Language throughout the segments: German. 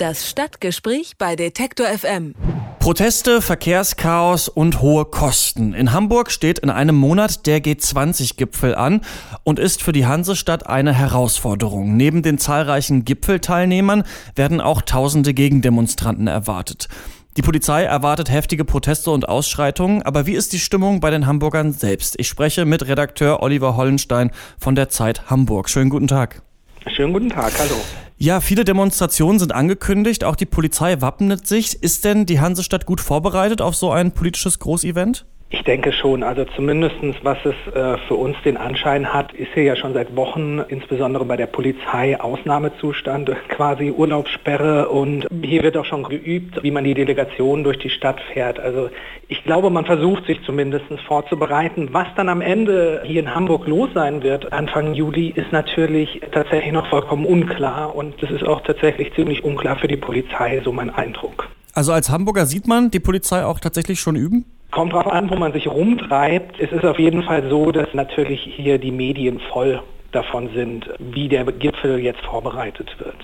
Das Stadtgespräch bei Detektor FM. Proteste, Verkehrschaos und hohe Kosten. In Hamburg steht in einem Monat der G20-Gipfel an und ist für die Hansestadt eine Herausforderung. Neben den zahlreichen Gipfelteilnehmern werden auch tausende Gegendemonstranten erwartet. Die Polizei erwartet heftige Proteste und Ausschreitungen, aber wie ist die Stimmung bei den Hamburgern selbst? Ich spreche mit Redakteur Oliver Hollenstein von der Zeit Hamburg. Schönen guten Tag. Schönen guten Tag, hallo. Ja, viele Demonstrationen sind angekündigt, auch die Polizei wappnet sich. Ist denn die Hansestadt gut vorbereitet auf so ein politisches Großevent? Ich denke schon, also zumindest was es äh, für uns den Anschein hat, ist hier ja schon seit Wochen, insbesondere bei der Polizei, Ausnahmezustand, quasi Urlaubssperre und hier wird auch schon geübt, wie man die Delegation durch die Stadt fährt. Also ich glaube, man versucht sich zumindest vorzubereiten. Was dann am Ende hier in Hamburg los sein wird, Anfang Juli, ist natürlich tatsächlich noch vollkommen unklar und das ist auch tatsächlich ziemlich unklar für die Polizei, so mein Eindruck. Also als Hamburger sieht man die Polizei auch tatsächlich schon üben? Kommt darauf an, wo man sich rumtreibt. Es ist auf jeden Fall so, dass natürlich hier die Medien voll davon sind, wie der Gipfel jetzt vorbereitet wird.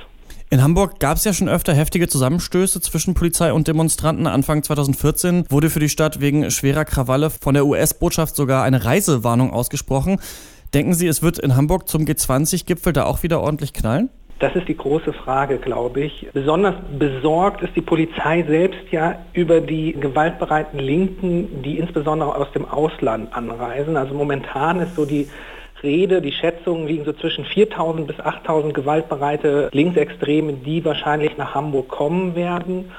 In Hamburg gab es ja schon öfter heftige Zusammenstöße zwischen Polizei und Demonstranten. Anfang 2014 wurde für die Stadt wegen schwerer Krawalle von der US-Botschaft sogar eine Reisewarnung ausgesprochen. Denken Sie, es wird in Hamburg zum G20-Gipfel da auch wieder ordentlich knallen? Das ist die große Frage, glaube ich. Besonders besorgt ist die Polizei selbst ja über die gewaltbereiten Linken, die insbesondere aus dem Ausland anreisen. Also momentan ist so die Rede, die Schätzungen liegen so zwischen 4.000 bis 8.000 gewaltbereite Linksextreme, die wahrscheinlich nach Hamburg kommen werden.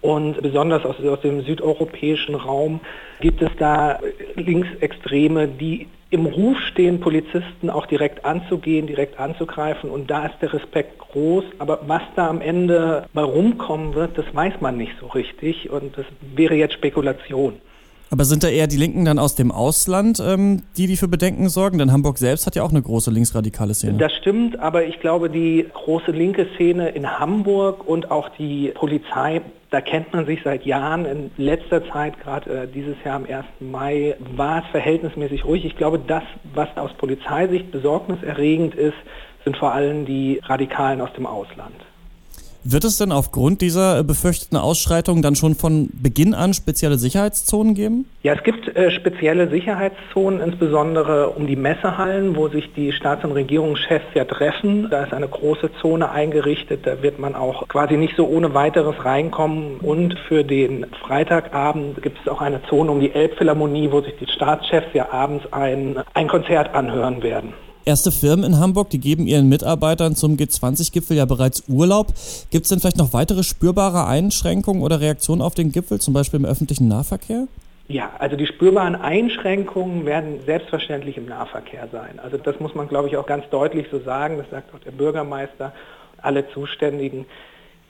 Und besonders aus, aus, dem südeuropäischen Raum gibt es da Linksextreme, die im Ruf stehen, Polizisten auch direkt anzugehen, direkt anzugreifen. Und da ist der Respekt groß. Aber was da am Ende bei rumkommen wird, das weiß man nicht so richtig. Und das wäre jetzt Spekulation. Aber sind da eher die Linken dann aus dem Ausland, ähm, die die für Bedenken sorgen? Denn Hamburg selbst hat ja auch eine große linksradikale Szene. Das stimmt, aber ich glaube, die große linke Szene in Hamburg und auch die Polizei, da kennt man sich seit Jahren. In letzter Zeit, gerade äh, dieses Jahr am 1. Mai, war es verhältnismäßig ruhig. Ich glaube, das, was aus Polizeisicht besorgniserregend ist, sind vor allem die Radikalen aus dem Ausland. Wird es denn aufgrund dieser befürchteten Ausschreitungen dann schon von Beginn an spezielle Sicherheitszonen geben? Ja, es gibt äh, spezielle Sicherheitszonen, insbesondere um die Messehallen, wo sich die Staats- und Regierungschefs ja treffen. Da ist eine große Zone eingerichtet, da wird man auch quasi nicht so ohne weiteres reinkommen. Und für den Freitagabend gibt es auch eine Zone um die Elbphilharmonie, wo sich die Staatschefs ja abends ein, ein Konzert anhören werden. Erste Firmen in Hamburg, die geben ihren Mitarbeitern zum G20-Gipfel ja bereits Urlaub. Gibt es denn vielleicht noch weitere spürbare Einschränkungen oder Reaktionen auf den Gipfel, zum Beispiel im öffentlichen Nahverkehr? Ja, also die spürbaren Einschränkungen werden selbstverständlich im Nahverkehr sein. Also das muss man, glaube ich, auch ganz deutlich so sagen. Das sagt auch der Bürgermeister, alle Zuständigen.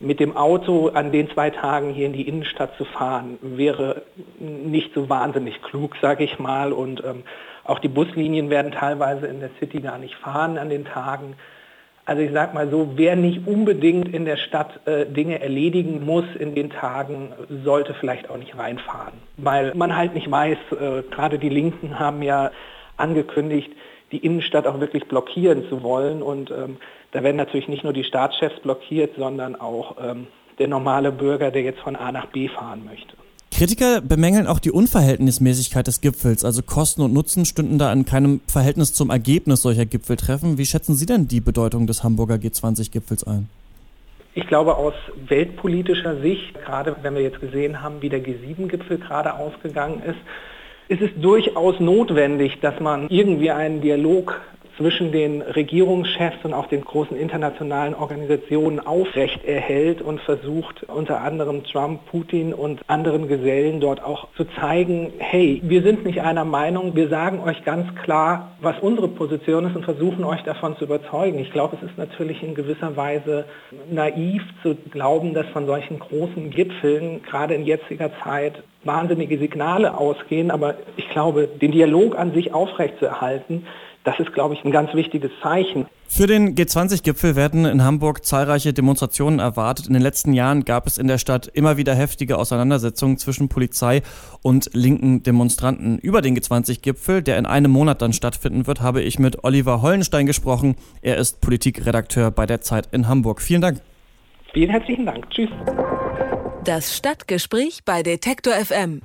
Mit dem Auto an den zwei Tagen hier in die Innenstadt zu fahren, wäre nicht so wahnsinnig klug, sage ich mal. Und ähm, auch die Buslinien werden teilweise in der City gar nicht fahren an den Tagen. Also ich sage mal so, wer nicht unbedingt in der Stadt äh, Dinge erledigen muss in den Tagen, sollte vielleicht auch nicht reinfahren. Weil man halt nicht weiß, äh, gerade die Linken haben ja angekündigt, die Innenstadt auch wirklich blockieren zu wollen. Und ähm, da werden natürlich nicht nur die Staatschefs blockiert, sondern auch ähm, der normale Bürger, der jetzt von A nach B fahren möchte. Kritiker bemängeln auch die Unverhältnismäßigkeit des Gipfels, also Kosten und Nutzen stünden da in keinem Verhältnis zum Ergebnis solcher Gipfeltreffen. Wie schätzen Sie denn die Bedeutung des Hamburger G20-Gipfels ein? Ich glaube aus weltpolitischer Sicht, gerade wenn wir jetzt gesehen haben, wie der G7-Gipfel gerade ausgegangen ist, ist es durchaus notwendig, dass man irgendwie einen Dialog zwischen den Regierungschefs und auch den großen internationalen Organisationen aufrecht erhält und versucht unter anderem Trump, Putin und anderen Gesellen dort auch zu zeigen, hey, wir sind nicht einer Meinung, wir sagen euch ganz klar, was unsere Position ist und versuchen euch davon zu überzeugen. Ich glaube, es ist natürlich in gewisser Weise naiv zu glauben, dass von solchen großen Gipfeln gerade in jetziger Zeit wahnsinnige Signale ausgehen, aber ich glaube, den Dialog an sich aufrechtzuerhalten, das ist, glaube ich, ein ganz wichtiges Zeichen. Für den G20-Gipfel werden in Hamburg zahlreiche Demonstrationen erwartet. In den letzten Jahren gab es in der Stadt immer wieder heftige Auseinandersetzungen zwischen Polizei und linken Demonstranten. Über den G20-Gipfel, der in einem Monat dann stattfinden wird, habe ich mit Oliver Hollenstein gesprochen. Er ist Politikredakteur bei der Zeit in Hamburg. Vielen Dank. Vielen herzlichen Dank. Tschüss. Das Stadtgespräch bei Detektor FM.